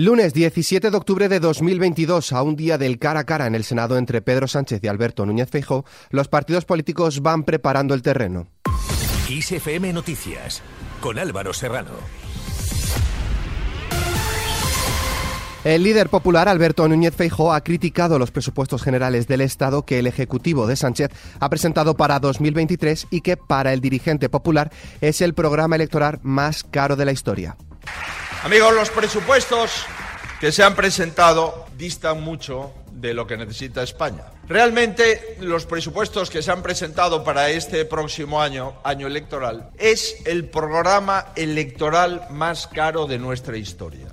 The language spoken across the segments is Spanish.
Lunes 17 de octubre de 2022, a un día del cara a cara en el Senado entre Pedro Sánchez y Alberto Núñez Feijóo, los partidos políticos van preparando el terreno. ISFM Noticias, con Álvaro Serrano. El líder popular Alberto Núñez Feijóo ha criticado los presupuestos generales del Estado que el Ejecutivo de Sánchez ha presentado para 2023 y que para el dirigente popular es el programa electoral más caro de la historia. Amigos, los presupuestos que se han presentado distan mucho de lo que necesita España. Realmente los presupuestos que se han presentado para este próximo año, año electoral, es el programa electoral más caro de nuestra historia.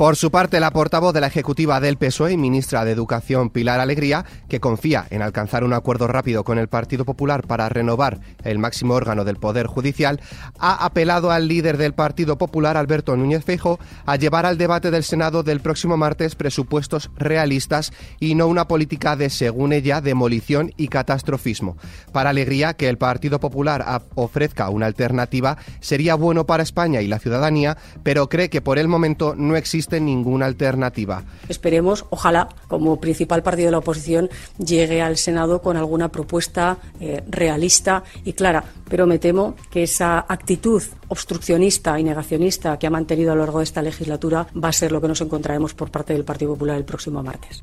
Por su parte, la portavoz de la Ejecutiva del PSOE y ministra de Educación, Pilar Alegría, que confía en alcanzar un acuerdo rápido con el Partido Popular para renovar el máximo órgano del Poder Judicial, ha apelado al líder del Partido Popular, Alberto Núñez Feijo, a llevar al debate del Senado del próximo martes presupuestos realistas y no una política de, según ella, demolición y catastrofismo. Para Alegría, que el Partido Popular ofrezca una alternativa sería bueno para España y la ciudadanía, pero cree que por el momento no existe ninguna alternativa. Esperemos, ojalá, como principal partido de la oposición, llegue al Senado con alguna propuesta eh, realista y clara. Pero me temo que esa actitud obstruccionista y negacionista que ha mantenido a lo largo de esta legislatura va a ser lo que nos encontraremos por parte del Partido Popular el próximo martes.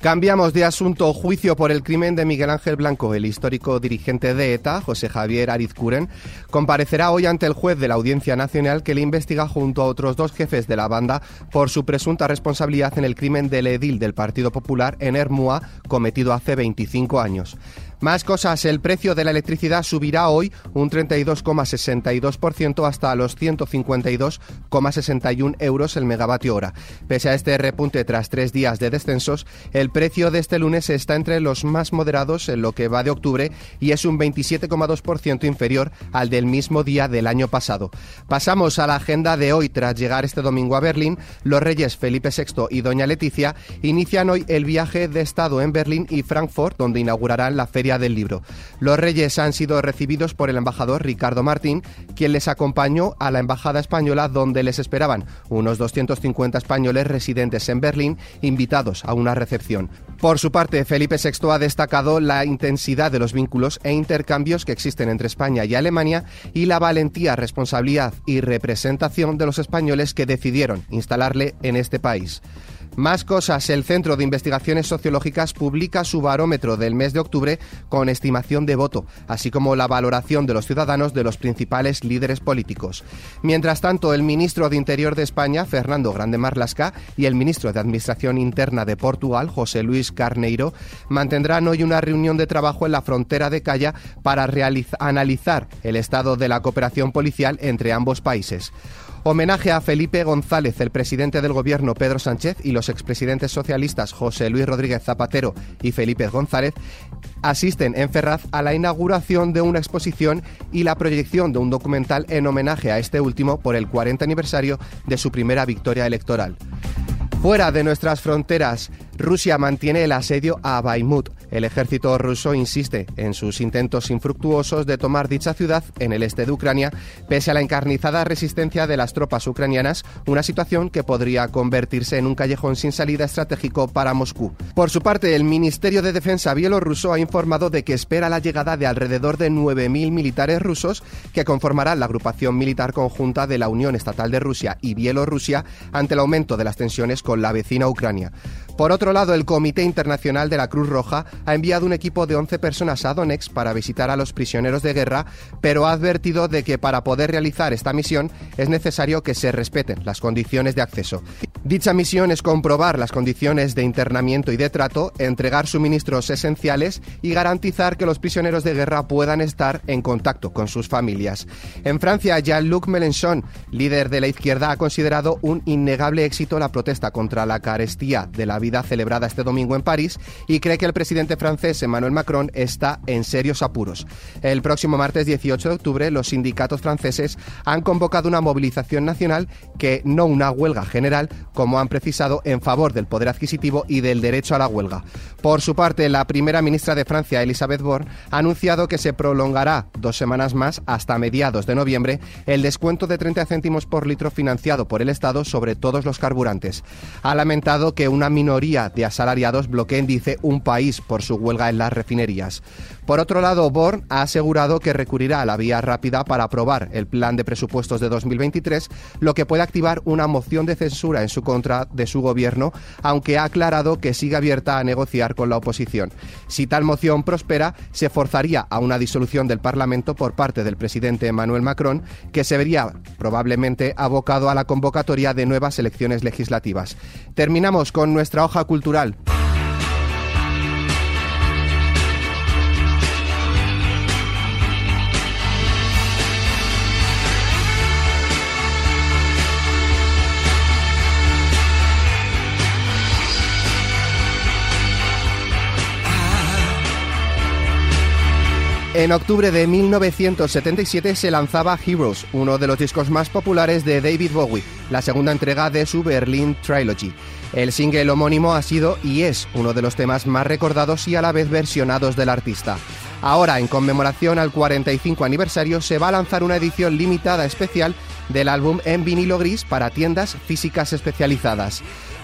Cambiamos de asunto. Juicio por el crimen de Miguel Ángel Blanco. El histórico dirigente de ETA, José Javier Arizcuren, comparecerá hoy ante el juez de la Audiencia Nacional que le investiga junto a otros dos jefes de la banda por su presunta responsabilidad en el crimen del edil del Partido Popular en Hermúa cometido hace 25 años. Más cosas, el precio de la electricidad subirá hoy un 32,62% hasta los 152,61 euros el megavatio hora. Pese a este repunte tras tres días de descensos, el precio de este lunes está entre los más moderados en lo que va de octubre y es un 27,2% inferior al del mismo día del año pasado. Pasamos a la agenda de hoy. Tras llegar este domingo a Berlín, los reyes Felipe VI y Doña Leticia inician hoy el viaje de Estado en Berlín y Frankfurt, donde inaugurarán la feria del Libro. Los reyes han sido recibidos por el embajador Ricardo Martín, quien les acompañó a la embajada española donde les esperaban unos 250 españoles residentes en Berlín invitados a una recepción. Por su parte, Felipe VI ha destacado la intensidad de los vínculos e intercambios que existen entre España y Alemania y la valentía, responsabilidad y representación de los españoles que decidieron instalarle en este país. Más cosas, el Centro de Investigaciones Sociológicas publica su barómetro del mes de octubre con estimación de voto, así como la valoración de los ciudadanos de los principales líderes políticos. Mientras tanto, el ministro de Interior de España, Fernando Grande Marlasca, y el ministro de Administración Interna de Portugal, José Luis Carneiro, mantendrán hoy una reunión de trabajo en la frontera de Calla para analizar el estado de la cooperación policial entre ambos países. Homenaje a Felipe González, el presidente del gobierno Pedro Sánchez y los expresidentes socialistas José Luis Rodríguez Zapatero y Felipe González asisten en Ferraz a la inauguración de una exposición y la proyección de un documental en homenaje a este último por el 40 aniversario de su primera victoria electoral. Fuera de nuestras fronteras, Rusia mantiene el asedio a Baimut. El ejército ruso insiste en sus intentos infructuosos de tomar dicha ciudad en el este de Ucrania, pese a la encarnizada resistencia de las tropas ucranianas, una situación que podría convertirse en un callejón sin salida estratégico para Moscú. Por su parte, el Ministerio de Defensa bielorruso ha informado de que espera la llegada de alrededor de 9.000 militares rusos que conformarán la agrupación militar conjunta de la Unión Estatal de Rusia y Bielorrusia ante el aumento de las tensiones con la vecina Ucrania. Por otro lado, el Comité Internacional de la Cruz Roja ha enviado un equipo de 11 personas a Donetsk para visitar a los prisioneros de guerra, pero ha advertido de que para poder realizar esta misión es necesario que se respeten las condiciones de acceso. Dicha misión es comprobar las condiciones de internamiento y de trato, entregar suministros esenciales y garantizar que los prisioneros de guerra puedan estar en contacto con sus familias. En Francia, Jean-Luc Mélenchon, líder de la izquierda, ha considerado un innegable éxito la protesta contra la carestía de la vida Navidad celebrada este domingo en París y cree que el presidente francés Emmanuel Macron está en serios apuros. El próximo martes 18 de octubre los sindicatos franceses han convocado una movilización nacional que no una huelga general, como han precisado, en favor del poder adquisitivo y del derecho a la huelga. Por su parte, la primera ministra de Francia, Elisabeth Borne, ha anunciado que se prolongará dos semanas más hasta mediados de noviembre el descuento de 30 céntimos por litro financiado por el Estado sobre todos los carburantes. Ha lamentado que una minoría de asalariados bloqueen, dice, un país por su huelga en las refinerías. Por otro lado, Born ha asegurado que recurrirá a la vía rápida para aprobar el plan de presupuestos de 2023, lo que puede activar una moción de censura en su contra de su gobierno, aunque ha aclarado que sigue abierta a negociar con la oposición. Si tal moción prospera, se forzaría a una disolución del Parlamento por parte del presidente Emmanuel Macron, que se vería probablemente abocado a la convocatoria de nuevas elecciones legislativas. Terminamos con nuestra hoja cultural. En octubre de 1977 se lanzaba Heroes, uno de los discos más populares de David Bowie, la segunda entrega de su Berlin Trilogy. El single homónimo ha sido y es uno de los temas más recordados y a la vez versionados del artista. Ahora, en conmemoración al 45 aniversario, se va a lanzar una edición limitada especial del álbum en vinilo gris para tiendas físicas especializadas.